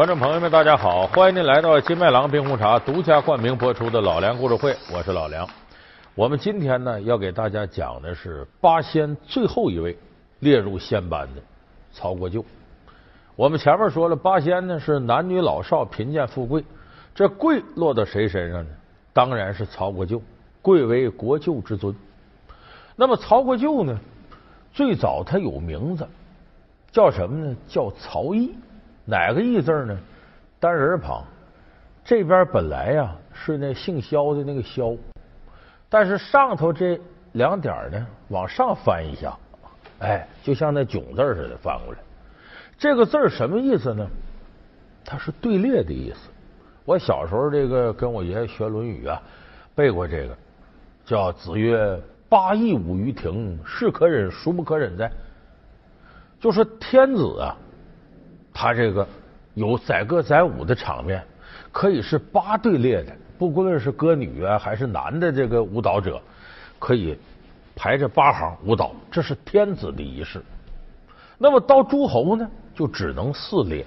观众朋友们，大家好！欢迎您来到金麦郎冰红茶独家冠名播出的《老梁故事会》，我是老梁。我们今天呢，要给大家讲的是八仙最后一位列入仙班的曹国舅。我们前面说了，八仙呢是男女老少、贫贱富贵，这贵落到谁身上呢？当然是曹国舅，贵为国舅之尊。那么曹国舅呢，最早他有名字，叫什么呢？叫曹毅。哪个义字呢？单人旁。这边本来呀是那姓萧的那个萧，但是上头这两点呢往上翻一下，哎，就像那囧字似的翻过来。这个字什么意思呢？它是队列的意思。我小时候这个跟我爷爷学《论语》啊，背过这个，叫“子曰：八佾舞于庭，是可忍，孰不可忍哉？”就说天子啊。他这个有载歌载舞的场面，可以是八队列的，不论是歌女啊还是男的这个舞蹈者，可以排着八行舞蹈，这是天子的仪式。那么到诸侯呢，就只能四列。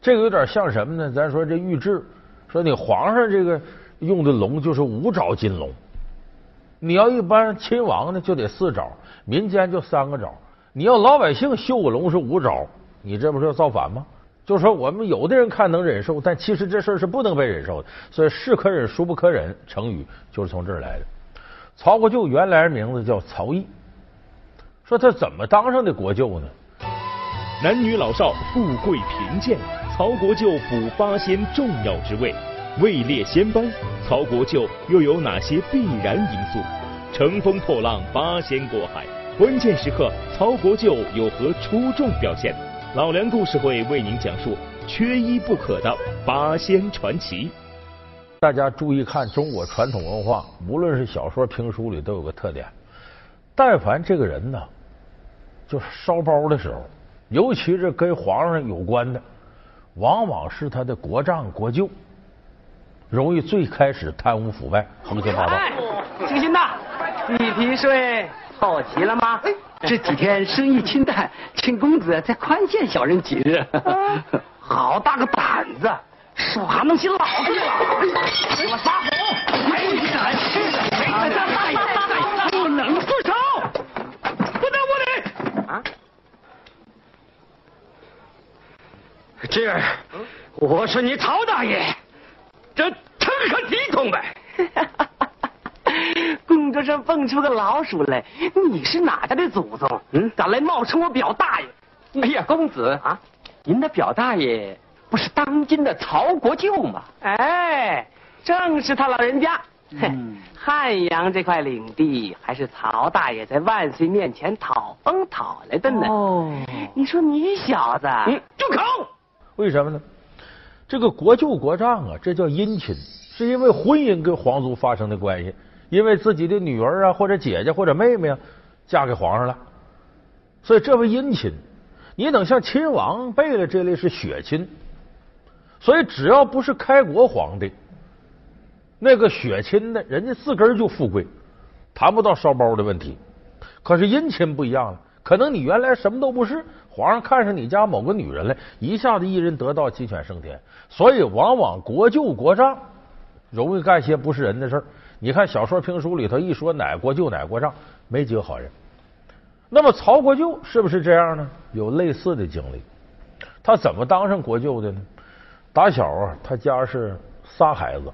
这个有点像什么呢？咱说这御制，说你皇上这个用的龙就是五爪金龙，你要一般亲王呢就得四爪，民间就三个爪，你要老百姓绣个龙是五爪。你这不是要造反吗？就说我们有的人看能忍受，但其实这事儿是不能被忍受的。所以是可忍，孰不可忍？成语就是从这儿来的。曹国舅原来名字叫曹毅，说他怎么当上的国舅呢？男女老少，富贵贫贱，曹国舅补八仙重要之位，位列仙班。曹国舅又有哪些必然因素？乘风破浪，八仙过海，关键时刻，曹国舅有何出众表现？老梁故事会为您讲述缺一不可的八仙传奇。大家注意看，中国传统文化，无论是小说、评书里都有个特点：但凡这个人呢，就是烧包的时候，尤其是跟皇上有关的，往往是他的国丈、国舅，容易最开始贪污腐败、横行霸道。星星呐，地皮税凑齐了吗？这几天生意清淡，请公子再宽限小人几日。好大个胆子，说话能起老子来了！给我撒谎！没敢吃的，没敢大爷，不能自首，不能无礼。啊！这儿，我是你曹大爷，这成何体统呗？供桌上蹦出个老鼠来，你是哪家的祖宗？嗯，敢来冒充我表大爷？哎呀，公子啊，您的表大爷不是当今的曹国舅吗？哎，正是他老人家。哼，汉阳这块领地还是曹大爷在万岁面前讨封讨来的呢。哦，你说你小子，你住口！为什么呢？这个国舅国丈啊，这叫姻亲，是因为婚姻跟皇族发生的关系。因为自己的女儿啊，或者姐姐或者妹妹啊，嫁给皇上了，所以这为姻亲。你等像亲王辈了这类是血亲，所以只要不是开国皇帝，那个血亲的人家自个就富贵，谈不到烧包的问题。可是姻亲不一样了，可能你原来什么都不是，皇上看上你家某个女人了，一下子一人得道，鸡犬升天。所以往往国舅国丈容易干些不是人的事儿。你看小说评书里头一说哪国舅哪国丈，没几个好人。那么曹国舅是不是这样呢？有类似的经历。他怎么当上国舅的呢？打小啊，他家是仨孩子，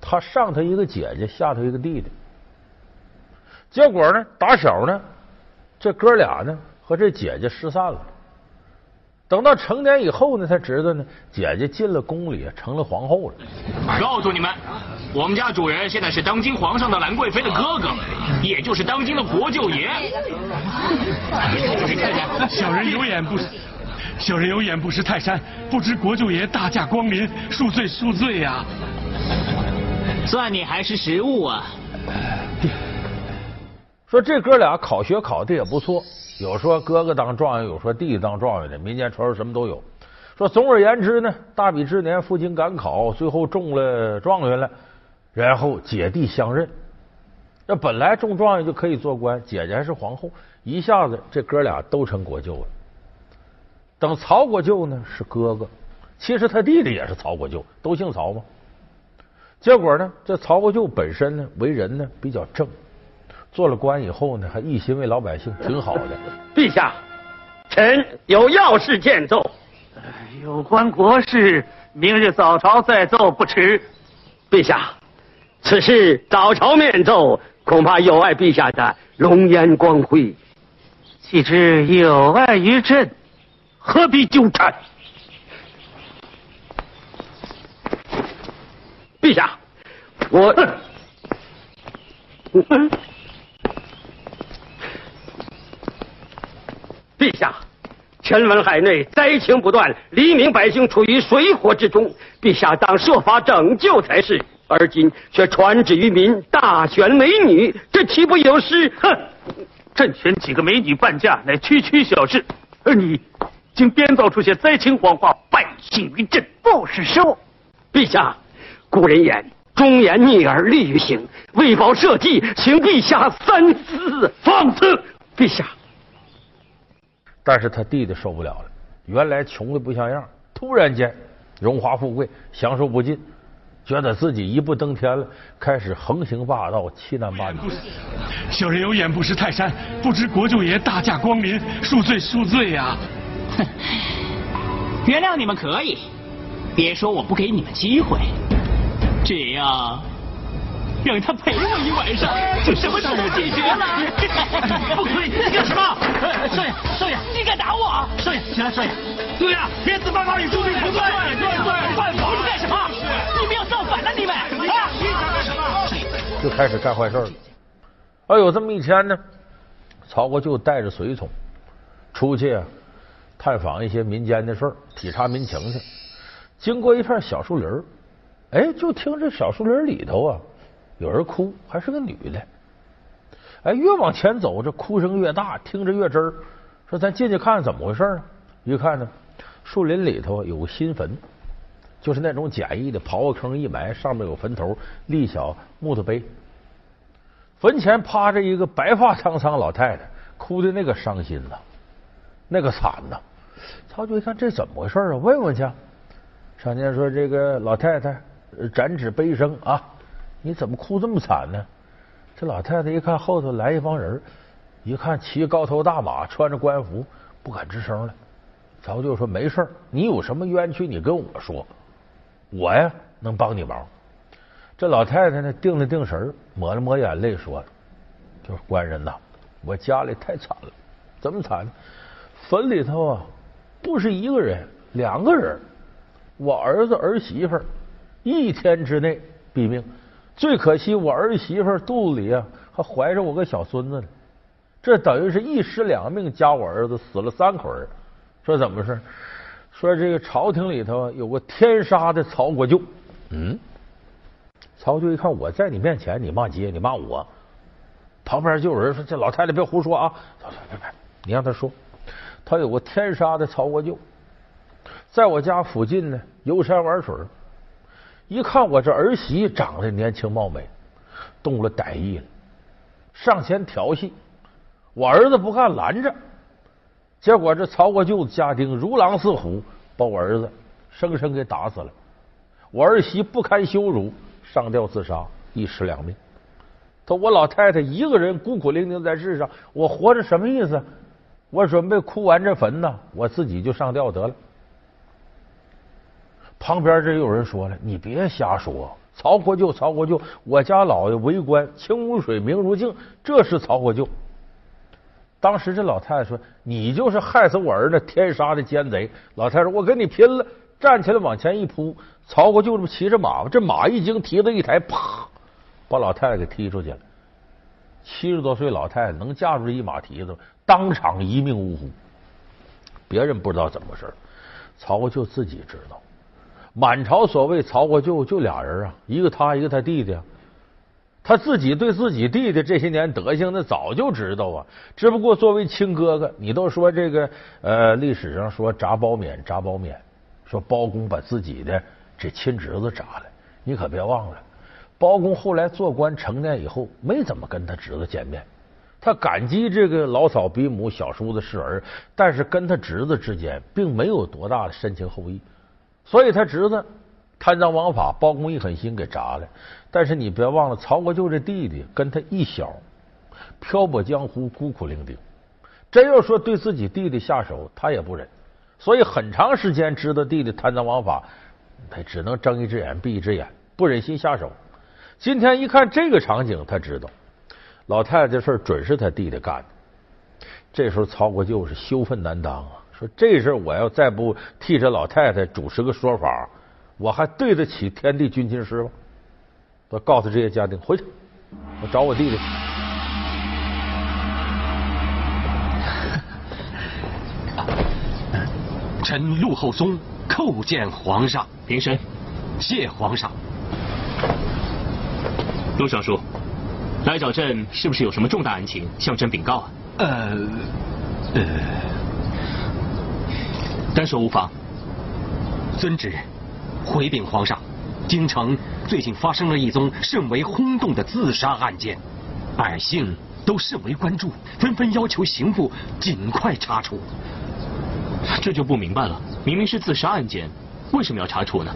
他上头一个姐姐，下头一个弟弟。结果呢，打小呢，这哥俩呢和这姐姐失散了。等到成年以后呢，才知道呢，姐姐进了宫里，成了皇后了。告诉你们，我们家主人现在是当今皇上的兰贵妃的哥哥，也就是当今的国舅爷。小人有眼不识，小人有眼不识泰山，不知国舅爷大驾光临，恕罪恕罪呀！算你还是识物啊！说这哥俩考学考的也不错。有说哥哥当状元，有说弟弟当状元的，民间传说什么都有。说总而言之呢，大比之年赴京赶考，最后中了状元了，然后姐弟相认。那本来中状元就可以做官，姐姐还是皇后，一下子这哥俩都成国舅了。等曹国舅呢是哥哥，其实他弟弟也是曹国舅，都姓曹嘛。结果呢，这曹国舅本身呢，为人呢比较正，做了官以后呢，还一心为老百姓，挺好的。陛下，臣有要事见奏。有关国事，明日早朝再奏不迟。陛下，此事早朝面奏，恐怕有碍陛下的龙颜光辉。岂知有碍于朕，何必纠缠？陛下，我，陛下，全文海内灾情不断，黎民百姓处于水火之中，陛下当设法拯救才是。而今却传旨于民，大选美女，这岂不有失？哼！朕选几个美女伴驾，乃区区小事，而你竟编造出些灾情谎话，败信于朕，不是收，陛下。古人言：“忠言逆耳利于行。”为保社稷，请陛下三思。放肆！陛下。但是他弟弟受不了了，原来穷的不像样，突然间荣华富贵享受不尽，觉得自己一步登天了，开始横行霸道，欺男霸女。小人有眼不识泰山，不知国舅爷大驾光临，恕罪恕罪呀！哼，原谅你们可以，别说我不给你们机会。这样，让他陪我一晚上，就什么都解决了。不可以！你干什么？少爷，少爷，你敢打我？少爷，起来，少爷。对呀，别自发发与朱棣同罪。对对对，犯法！你干什么？你们要造反了，你们！啊！干什么？就开始干坏事了。哎，有这么一天呢，曹国舅带着随从出去啊探访一些民间的事儿，体察民情去。经过一片小树林儿。哎，就听这小树林里头啊，有人哭，还是个女的。哎，越往前走，这哭声越大，听着越真儿。说咱进去看看怎么回事啊？一看呢，树林里头有个新坟，就是那种简易的刨个坑一埋，上面有坟头，立小木头碑。坟前趴着一个白发苍苍老太太，哭的那个伤心呐，那个惨呐。曹军一看这怎么回事啊？问问去。上前说：“这个老太太。”展纸悲声啊！你怎么哭这么惨呢？这老太太一看后头来一帮人，一看骑高头大马，穿着官服，不敢吱声了。曹舅说：“没事你有什么冤屈，你跟我说，我呀能帮你忙。”这老太太呢，定了定神，抹了抹眼泪，说：“就是官人呐，我家里太惨了，怎么惨？坟里头啊，不是一个人，两个人，我儿子儿媳妇。”一天之内毙命，最可惜我儿媳妇肚子里啊还怀着我个小孙子呢，这等于是一尸两命，加我儿子死了三口人。说怎么回事？说这个朝廷里头有个天杀的曹国舅。嗯，曹舅一看我在你面前，你骂街，你骂我。旁边就有人说：“这老太太别胡说啊！”别别别，你让他说，他有个天杀的曹国舅，在我家附近呢游山玩水。一看我这儿媳长得年轻貌美，动了歹意了，上前调戏我儿子，不干拦着，结果这曹国舅子家丁如狼似虎，把我儿子生生给打死了。我儿媳不堪羞辱，上吊自杀，一尸两命。他我老太太一个人孤苦伶仃在世上，我活着什么意思？我准备哭完这坟呢，我自己就上吊得了。旁边这有人说了：“你别瞎说，曹国舅，曹国舅，我家老爷为官清如水，明如镜，这是曹国舅。”当时这老太太说：“你就是害死我儿子天杀的奸贼！”老太太说：“我跟你拼了！”站起来往前一扑，曹国舅这不骑着马吗？这马一惊，蹄子一抬，啪，把老太太给踢出去了。七十多岁老太太能架住这一马蹄子，当场一命呜呼。别人不知道怎么回事，曹国舅自己知道。满朝所谓曹国舅就俩人啊，一个他，一个他弟弟。他自己对自己弟弟这些年德行，那早就知道啊。只不过作为亲哥哥，你都说这个呃，历史上说铡褒勉，铡褒勉，说包公把自己的这亲侄子铡了。你可别忘了，包公后来做官成年以后，没怎么跟他侄子见面。他感激这个老嫂比母，小叔子是儿，但是跟他侄子之间并没有多大的深情厚谊。所以他侄子贪赃枉法、包公一狠心给铡了。但是你别忘了，曹国舅这弟弟跟他一小，漂泊江湖，孤苦伶仃。真要说对自己弟弟下手，他也不忍。所以很长时间知道弟弟贪赃枉法，他只能睁一只眼闭一只眼，不忍心下手。今天一看这个场景，他知道老太太这事准是他弟弟干的。这时候曹国舅是羞愤难当啊，说这事我要再不替这老太太主持个说法，我还对得起天地君亲师吗？我告诉这些家丁回去，我找我弟弟。臣陆厚松叩见皇上，平身，谢皇上。陆尚书，来找朕是不是有什么重大案情向朕禀告啊？呃呃，单说无妨。遵旨，回禀皇上，京城最近发生了一宗甚为轰动的自杀案件，百姓都甚为关注，纷纷要求刑部尽快查处。这就不明白了，明明是自杀案件，为什么要查处呢？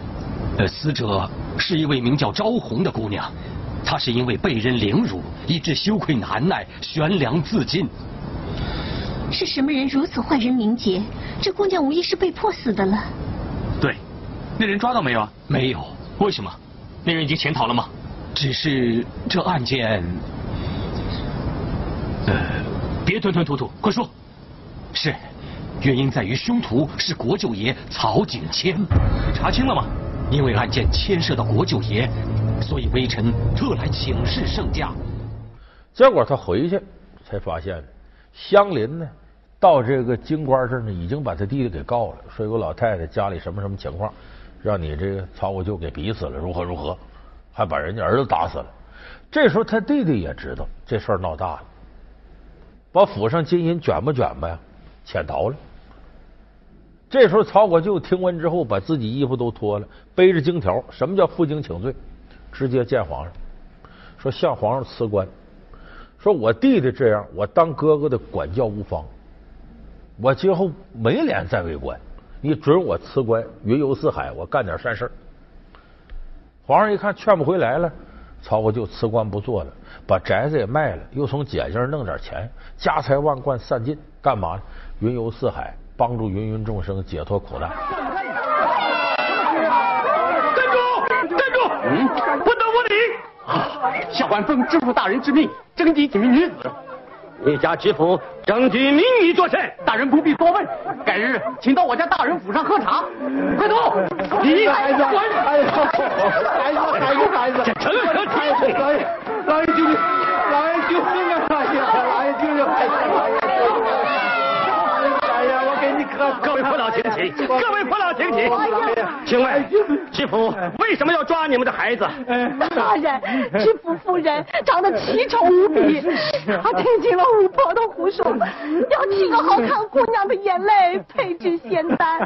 呃，死者是一位名叫昭红的姑娘，她是因为被人凌辱，以致羞愧难耐，悬梁自尽。是什么人如此坏人名节？这姑娘无疑是被迫死的了。对，那人抓到没有啊？没有。为什么？那人已经潜逃了吗？只是这案件……呃，别吞吞吐吐，快说。是。原因在于凶徒是国舅爷曹景谦，查清了吗？因为案件牵涉到国舅爷，所以微臣特来请示圣驾。结果他回去才发现，乡邻呢到这个京官这儿呢，已经把他弟弟给告了，说有个老太太家里什么什么情况，让你这个曹国舅给逼死了，如何如何，还把人家儿子打死了。这时候他弟弟也知道这事儿闹大了，把府上金银卷吧卷吧呀。潜逃了。这时候，曹国舅听闻之后，把自己衣服都脱了，背着金条。什么叫负荆请罪？直接见皇上，说向皇上辞官。说我弟弟这样，我当哥哥的管教无方，我今后没脸再为官。你准我辞官，云游四海，我干点善事。皇上一看劝不回来了，曹国舅辞官不做了，把宅子也卖了，又从姐姐那弄点钱，家财万贯散尽，干嘛呢？云游四海，帮助芸芸众生解脱苦难。站住！站住！嗯，小官奉知府大人之命，征集几名女子。你家知府征集民女作甚？大人不必多问，改日请到我家大人府上喝茶。快走！你孩子，哎呀，孩子，孩子，孩子，这成何体统？老爷，老爷救命！老爷救命啊！老爷，老爷救救孩子！各位父老请起，各位父老请起。请问知府为什么要抓你们的孩子？大人，知府夫人长得奇丑无比，她听进了巫婆的胡说，要替个好看姑娘的眼泪配制仙丹，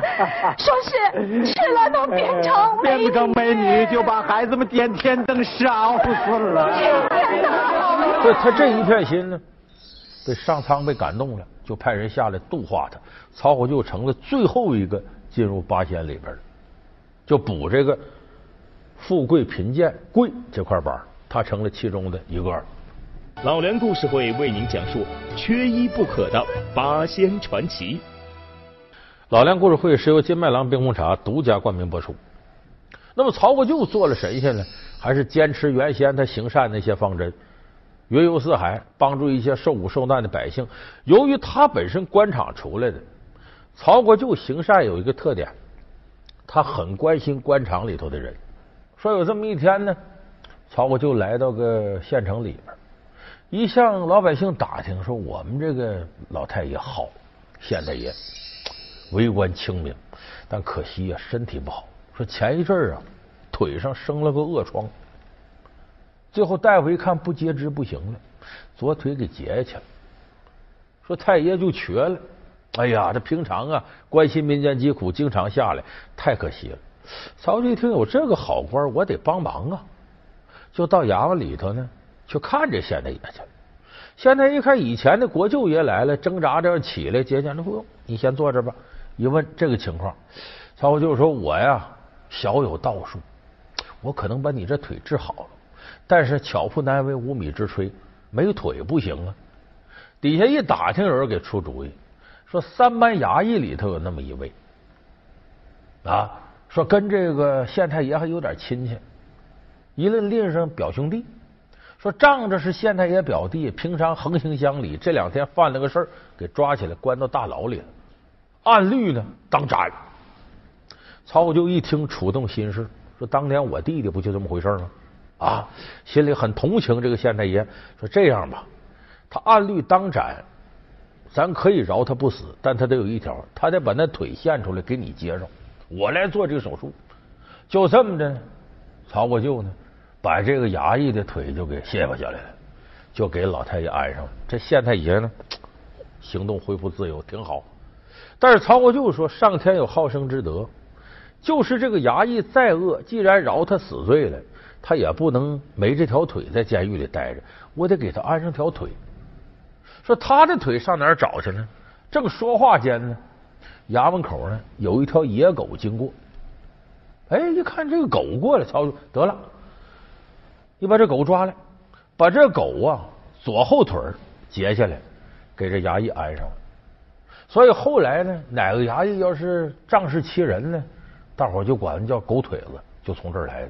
说是吃了能变成变不成美女，就把孩子们点天灯烧死了。这他这一片心呢，被上苍被感动了。就派人下来度化他，曹国舅成了最后一个进入八仙里边的，就补这个富贵贫贱贵这块板，他成了其中的一个。老梁故事会为您讲述缺一不可的八仙传奇。老梁故事会是由金麦郎冰红茶独家冠名播出。那么曹国舅做了神仙呢，还是坚持原先他行善那些方针？云游四海，帮助一些受苦受难的百姓。由于他本身官场出来的，曹国舅行善有一个特点，他很关心官场里头的人。说有这么一天呢，曹国舅来到个县城里边，一向老百姓打听说我们这个老太爷好，县太爷为官清明，但可惜呀身体不好。说前一阵啊，腿上生了个恶疮。最后大夫一看不截肢不行了，左腿给截下去了。说太爷就瘸了。哎呀，这平常啊关心民间疾苦，经常下来，太可惜了。曹丕一听有这个好官，我得帮忙啊，就到衙门里头呢去看这县太爷去了。县太爷一看以前的国舅爷来了，挣扎着起来接见，那不用，你先坐这吧。一问这个情况，曹国舅说：“我呀小有道术，我可能把你这腿治好了。但是巧妇难为无米之炊，没腿不行啊。底下一打听，有人给出主意，说三班衙役里头有那么一位啊，说跟这个县太爷还有点亲戚，一论拎上表兄弟。说仗着是县太爷表弟，平常横行乡里，这两天犯了个事儿，给抓起来关到大牢里了。按律呢，当斩。曹国舅一听，触动心事，说当年我弟弟不就这么回事吗？啊，心里很同情这个县太爷。说这样吧，他按律当斩，咱可以饶他不死，但他得有一条，他得把那腿献出来给你接上，我来做这个手术。就这么着，曹国舅呢？把这个衙役的腿就给卸巴下来了，就给老太爷安上了。这县太爷呢，行动恢复自由，挺好。但是曹国舅说：“上天有好生之德，就是这个衙役再恶，既然饶他死罪了，他也不能没这条腿在监狱里待着，我得给他安上条腿。”说他的腿上哪儿找去呢？正说话间呢，衙门口呢有一条野狗经过。哎，一看这个狗过来，曹得了。你把这狗抓来，把这狗啊左后腿截下来，给这衙役安上了。所以后来呢，哪个衙役要是仗势欺人呢，大伙就管他叫狗腿子，就从这儿来的。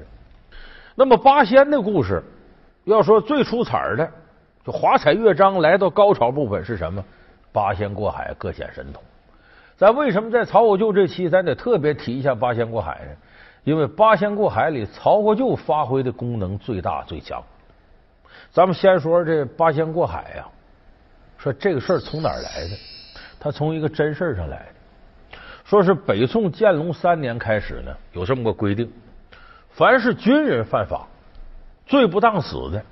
那么八仙的故事，要说最出彩的，就华彩乐章来到高潮部分是什么？八仙过海，各显神通。咱为什么在曹国舅这期，咱得特别提一下八仙过海呢？因为八仙过海里，曹国舅发挥的功能最大最强。咱们先说这八仙过海呀，说这个事儿从哪儿来的？他从一个真事儿上来的。说是北宋建隆三年开始呢，有这么个规定：凡是军人犯法，罪不当死的，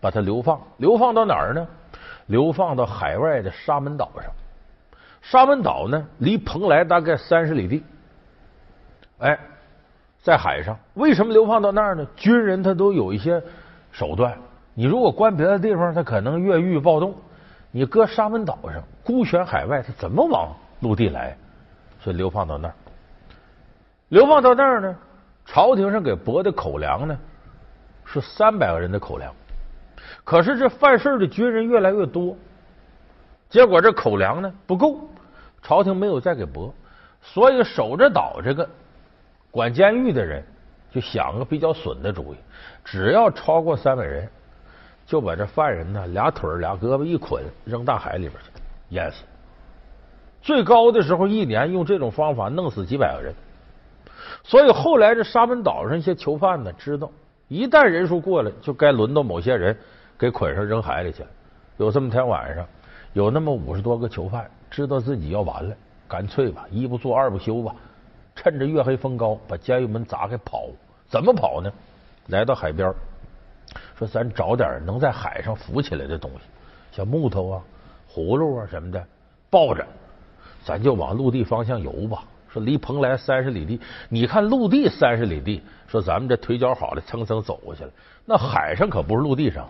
把他流放。流放到哪儿呢？流放到海外的沙门岛上。沙门岛呢，离蓬莱大概三十里地。哎。在海上，为什么流放到那儿呢？军人他都有一些手段。你如果关别的地方，他可能越狱暴动。你搁沙门岛上，孤悬海外，他怎么往陆地来？所以流放到那儿。流放到那儿呢，朝廷上给拨的口粮呢是三百个人的口粮。可是这犯事的军人越来越多，结果这口粮呢不够，朝廷没有再给拨，所以守着岛这个。管监狱的人就想个比较损的主意，只要超过三百人，就把这犯人呢俩腿俩胳膊一捆扔大海里边去淹死。最高的时候一年用这种方法弄死几百个人。所以后来这沙门岛上一些囚犯呢知道，一旦人数过了，就该轮到某些人给捆上扔海里去。有这么天晚上，有那么五十多个囚犯知道自己要完了，干脆吧，一不做二不休吧。趁着月黑风高，把监狱门砸开跑。怎么跑呢？来到海边，说咱找点能在海上浮起来的东西，像木头啊、葫芦啊什么的，抱着，咱就往陆地方向游吧。说离蓬莱三十里地，你看陆地三十里地，说咱们这腿脚好的蹭蹭走过去了。那海上可不是陆地上，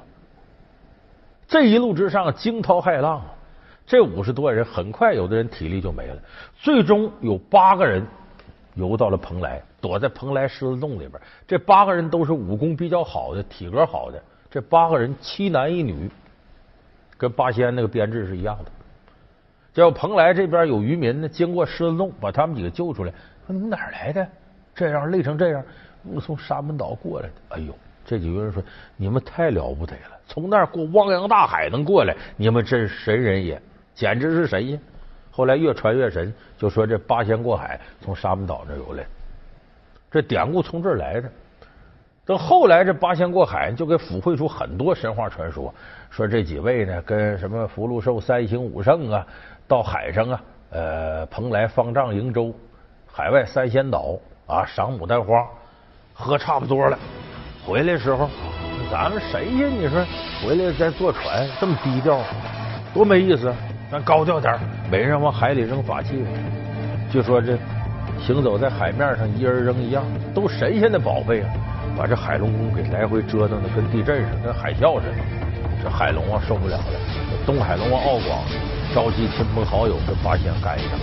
这一路之上惊涛骇浪，这五十多人很快，有的人体力就没了。最终有八个人。游到了蓬莱，躲在蓬莱狮子洞里边。这八个人都是武功比较好的，体格好的。这八个人七男一女，跟八仙那个编制是一样的。叫蓬莱这边有渔民呢，经过狮子洞，把他们几个救出来。说你们哪来的？这样累成这样，我从沙门岛过来的。哎呦，这几个人说你们太了不得了，从那儿过汪洋大海能过来，你们真是神人也，简直是神呀！后来越传越神，就说这八仙过海从沙门岛那游来，这典故从这儿来的。等后来这八仙过海就给抚绘出很多神话传说，说这几位呢跟什么福禄寿三行五圣啊，到海上啊，呃，蓬莱、方丈、瀛洲、海外三仙岛啊，赏牡丹花，喝差不多了，回来时候，咱们谁呀？你说回来再坐船这么低调，多没意思。咱高调点没人往海里扔法器。就说这行走在海面上，一人扔一样，都神仙的宝贝啊！把这海龙宫给来回折腾的跟地震似的，跟海啸似的。这海龙王受不了了，东海龙王敖广召集亲朋好友跟八仙干一场。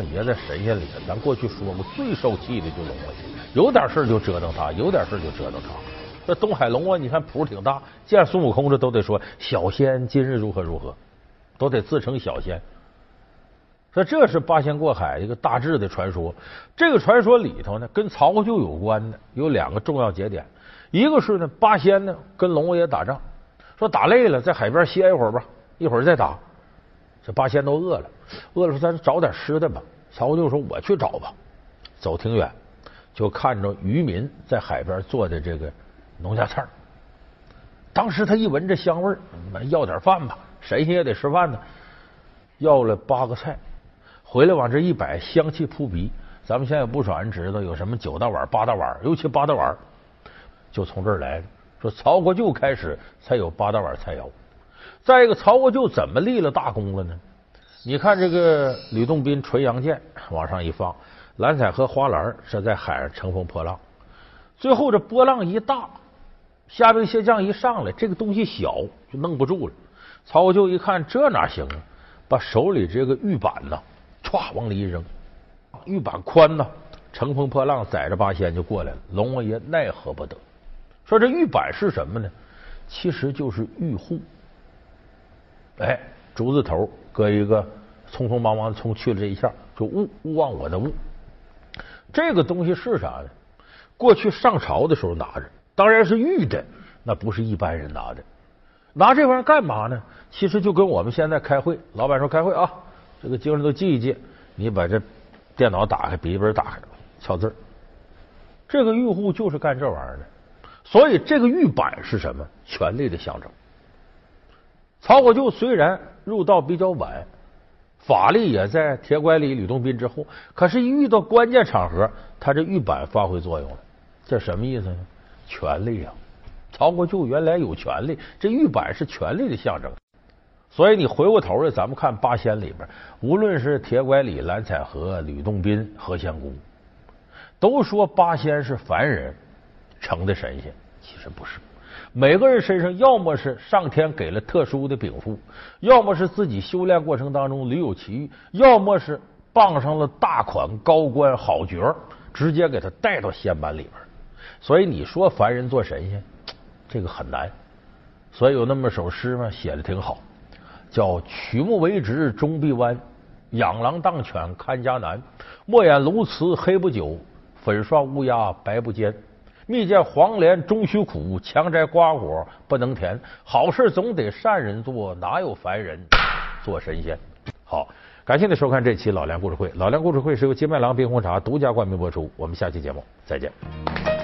王爷在神仙里头，咱过去说过，最受气的就龙王，有点事就折腾他，有点事就折腾他。这东海龙王，你看谱挺大，见孙悟空这都得说小仙今日如何如何，都得自称小仙。说这是八仙过海一个大致的传说。这个传说里头呢，跟曹国舅有关的有两个重要节点，一个是呢八仙呢跟龙王爷打仗，说打累了在海边歇一会儿吧，一会儿再打。这八仙都饿了，饿了说咱找点吃的吧。曹国舅说我去找吧。走挺远，就看着渔民在海边做的这个农家菜当时他一闻这香味儿，要点饭吧，神仙也得吃饭呢。要了八个菜。回来往这一摆，香气扑鼻。咱们现在有不少人知道有什么九大碗、八大碗，尤其八大碗就从这儿来。说曹国舅开始才有八大碗菜肴。再一个，曹国舅怎么立了大功了呢？你看这个吕洞宾垂杨剑往上一放，蓝采和花篮是在海上乘风破浪。最后这波浪一大，虾兵蟹将一上来，这个东西小就弄不住了。曹国舅一看这哪行啊？把手里这个玉板呐。唰，往里一扔，玉板宽呐，乘风破浪，载着八仙就过来了。龙王爷奈何不得，说这玉板是什么呢？其实就是玉户。哎，竹字头搁一个，匆匆忙忙的冲去了这一下，就勿勿忘我的勿。这个东西是啥呢？过去上朝的时候拿着，当然是玉的，那不是一般人拿的。拿这玩意儿干嘛呢？其实就跟我们现在开会，老板说开会啊。这个经上都记一记，你把这电脑打开，笔记本打开，敲字这个玉户就是干这玩意儿的，所以这个玉板是什么？权力的象征。曹国舅虽然入道比较晚，法力也在铁拐李、吕洞宾之后，可是，一遇到关键场合，他这玉板发挥作用了。这什么意思呢？权力啊！曹国舅原来有权力，这玉板是权力的象征。所以你回过头来，咱们看八仙里边，无论是铁拐李、蓝采和、吕洞宾、何仙姑，都说八仙是凡人成的神仙，其实不是。每个人身上要么是上天给了特殊的禀赋，要么是自己修炼过程当中屡有奇遇，要么是傍上了大款、高官、好角，直接给他带到仙班里边。所以你说凡人做神仙，这个很难。所以有那么首诗嘛，写的挺好。叫曲目为直终必弯，养狼当犬看家难。莫言鸬鹚黑不久，粉刷乌鸦白不坚。蜜饯黄连终须苦，强摘瓜果不能甜。好事总得善人做，哪有凡人做神仙？好，感谢您收看这期老梁故事会。老梁故事会是由金麦郎冰红茶独家冠名播出。我们下期节目再见。